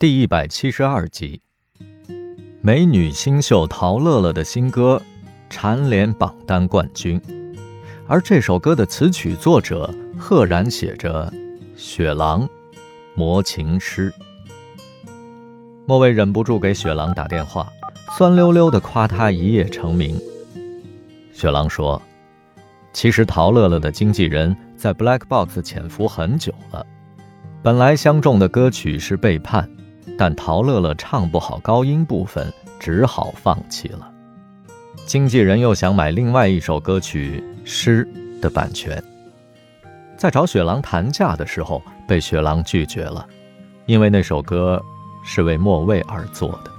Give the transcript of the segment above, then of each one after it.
第一百七十二集，美女新秀陶乐乐的新歌蝉联榜单冠军，而这首歌的词曲作者赫然写着“雪狼，魔情诗”。莫蔚忍不住给雪狼打电话，酸溜溜的夸他一夜成名。雪狼说：“其实陶乐乐的经纪人在 Black Box 潜伏很久了，本来相中的歌曲是《背叛》。”但陶乐乐唱不好高音部分，只好放弃了。经纪人又想买另外一首歌曲《诗》的版权，在找雪狼谈价的时候，被雪狼拒绝了，因为那首歌是为莫蔚而作的。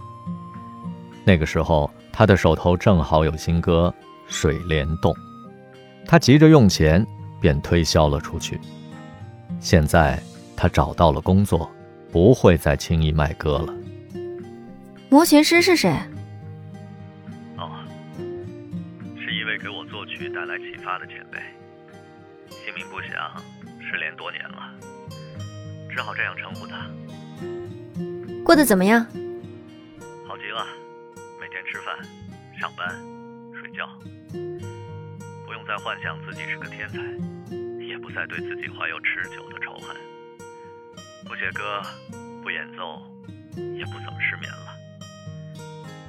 那个时候，他的手头正好有新歌《水帘洞》，他急着用钱，便推销了出去。现在他找到了工作。不会再轻易卖歌了。魔琴师是谁？哦，是一位给我作曲带来启发的前辈，姓名不详，失联多年了，只好这样称呼他。过得怎么样？好极了，每天吃饭、上班、睡觉，不用再幻想自己是个天才，也不再对自己怀有持久的仇恨。不写歌，不演奏，也不怎么失眠了。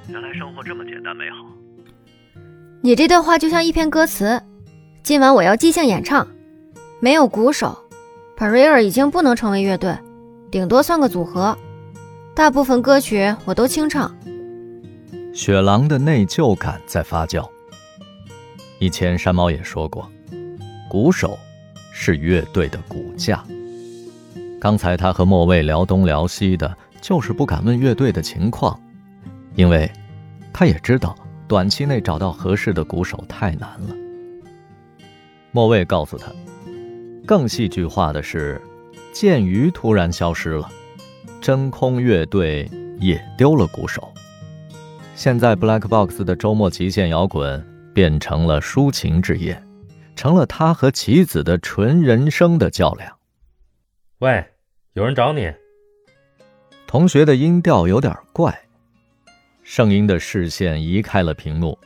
原来生活这么简单美好。你这段话就像一篇歌词。今晚我要即兴演唱，没有鼓手 p a r i e r 已经不能成为乐队，顶多算个组合。大部分歌曲我都清唱。雪狼的内疚感在发酵。以前山猫也说过，鼓手是乐队的骨架。刚才他和莫蔚聊东聊西的，就是不敢问乐队的情况，因为，他也知道短期内找到合适的鼓手太难了。莫蔚告诉他，更戏剧化的是，剑鱼突然消失了，真空乐队也丢了鼓手，现在 Black Box 的周末极限摇滚变成了抒情之夜，成了他和棋子的纯人生的较量。喂。有人找你。同学的音调有点怪。圣音的视线移开了屏幕，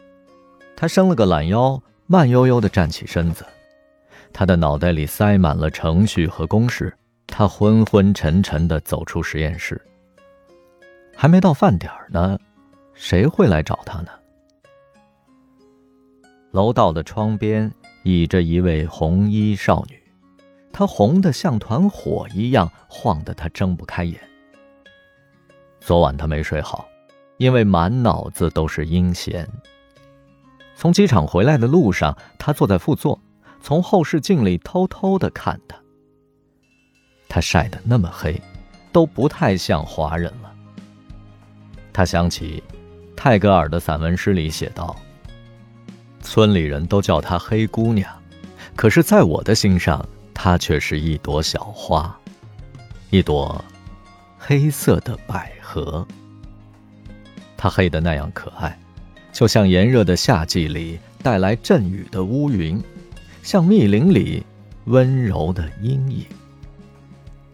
他伸了个懒腰，慢悠悠地站起身子。他的脑袋里塞满了程序和公式，他昏昏沉沉地走出实验室。还没到饭点呢，谁会来找他呢？楼道的窗边倚着一位红衣少女。她红得像团火一样，晃得他睁不开眼。昨晚他没睡好，因为满脑子都是阴贤。从机场回来的路上，他坐在副座，从后视镜里偷偷的看他。他晒得那么黑，都不太像华人了。他想起泰戈尔的散文诗里写道：“村里人都叫她黑姑娘，可是在我的心上。”它却是一朵小花，一朵黑色的百合。它黑的那样可爱，就像炎热的夏季里带来阵雨的乌云，像密林里温柔的阴影，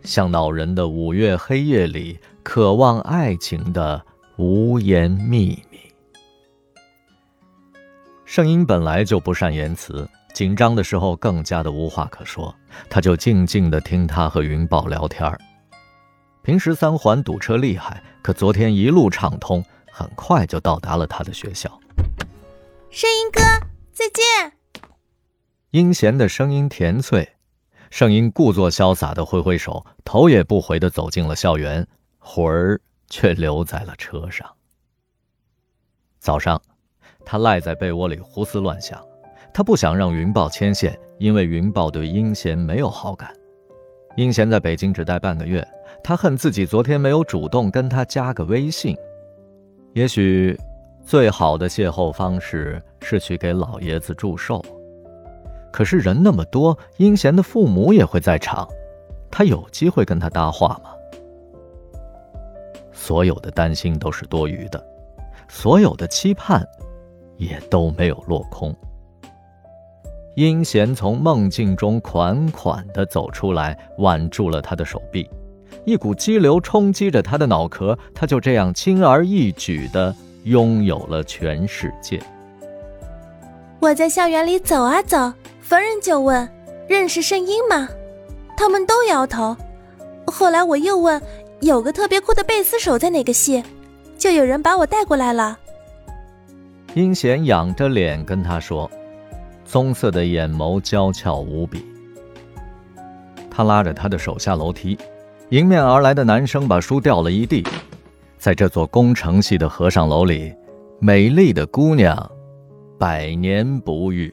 像恼人的五月黑夜里渴望爱情的无言秘密。声音本来就不善言辞。紧张的时候更加的无话可说，他就静静的听他和云豹聊天儿。平时三环堵车厉害，可昨天一路畅通，很快就到达了他的学校。声音哥，再见。阴贤的声音甜脆，声音故作潇洒的挥挥手，头也不回的走进了校园，魂儿却留在了车上。早上，他赖在被窝里胡思乱想。他不想让云豹牵线，因为云豹对殷贤没有好感。殷贤在北京只待半个月，他恨自己昨天没有主动跟他加个微信。也许，最好的邂逅方式是去给老爷子祝寿。可是人那么多，殷贤的父母也会在场，他有机会跟他搭话吗？所有的担心都是多余的，所有的期盼，也都没有落空。阴贤从梦境中款款地走出来，挽住了他的手臂。一股激流冲击着他的脑壳，他就这样轻而易举地拥有了全世界。我在校园里走啊走，逢人就问：“认识圣婴吗？”他们都摇头。后来我又问：“有个特别酷的贝斯手在哪个系？”就有人把我带过来了。阴贤仰着脸跟他说，棕色的眼眸娇俏无比。他拉着他的手下楼梯，迎面而来的男生把书掉了一地。在这座工程系的和尚楼里，美丽的姑娘百年不遇。